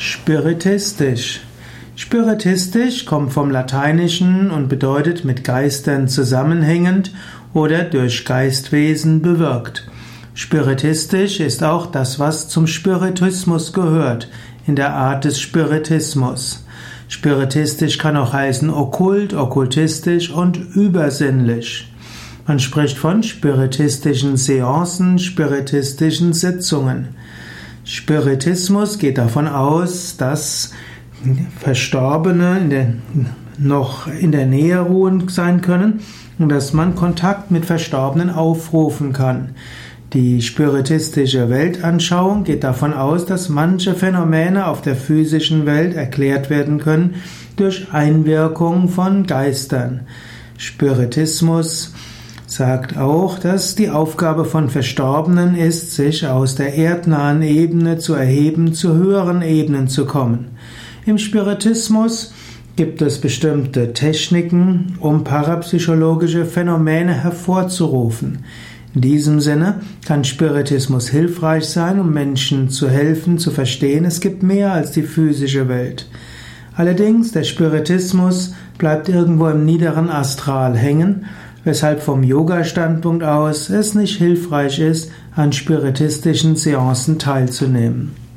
Spiritistisch. Spiritistisch kommt vom Lateinischen und bedeutet mit Geistern zusammenhängend oder durch Geistwesen bewirkt. Spiritistisch ist auch das, was zum Spiritismus gehört, in der Art des Spiritismus. Spiritistisch kann auch heißen okkult, okkultistisch und übersinnlich. Man spricht von spiritistischen Seancen, spiritistischen Sitzungen. Spiritismus geht davon aus, dass Verstorbene in der, noch in der Nähe ruhen sein können und dass man Kontakt mit Verstorbenen aufrufen kann. Die spiritistische Weltanschauung geht davon aus, dass manche Phänomene auf der physischen Welt erklärt werden können durch Einwirkung von Geistern. Spiritismus sagt auch, dass die Aufgabe von Verstorbenen ist, sich aus der erdnahen Ebene zu erheben, zu höheren Ebenen zu kommen. Im Spiritismus gibt es bestimmte Techniken, um parapsychologische Phänomene hervorzurufen. In diesem Sinne kann Spiritismus hilfreich sein, um Menschen zu helfen, zu verstehen, es gibt mehr als die physische Welt. Allerdings, der Spiritismus bleibt irgendwo im niederen Astral hängen weshalb vom Yoga-Standpunkt aus es nicht hilfreich ist, an spiritistischen Seancen teilzunehmen.